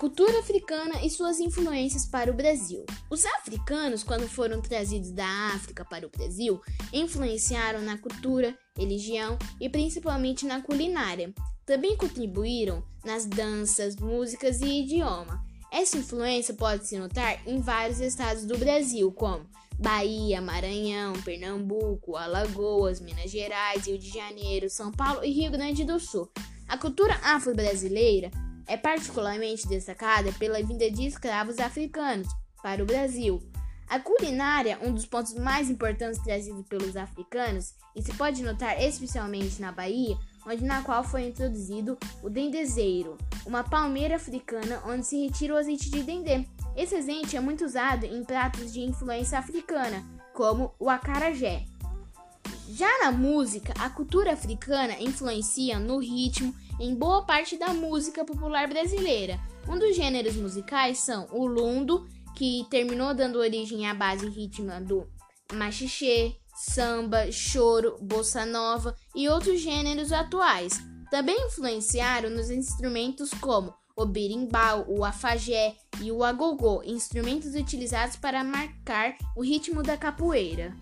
cultura africana e suas influências para o Brasil. Os africanos, quando foram trazidos da África para o Brasil, influenciaram na cultura, religião e principalmente na culinária. Também contribuíram nas danças, músicas e idioma. Essa influência pode se notar em vários estados do Brasil, como Bahia, Maranhão, Pernambuco, Alagoas, Minas Gerais, Rio de Janeiro, São Paulo e Rio Grande do Sul. A cultura afro-brasileira é particularmente destacada pela vinda de escravos africanos para o Brasil. A culinária, um dos pontos mais importantes trazidos pelos africanos, e se pode notar especialmente na Bahia, onde na qual foi introduzido o dendezeiro, uma palmeira africana onde se retira o azeite de dendê. Esse azeite é muito usado em pratos de influência africana, como o acarajé. Já na música, a cultura africana influencia no ritmo em boa parte da música popular brasileira. Um dos gêneros musicais são o lundo, que terminou dando origem à base rítmica do machixe, samba, choro, bossa nova e outros gêneros atuais. Também influenciaram nos instrumentos como o berimbau, o afagé e o agogô, instrumentos utilizados para marcar o ritmo da capoeira.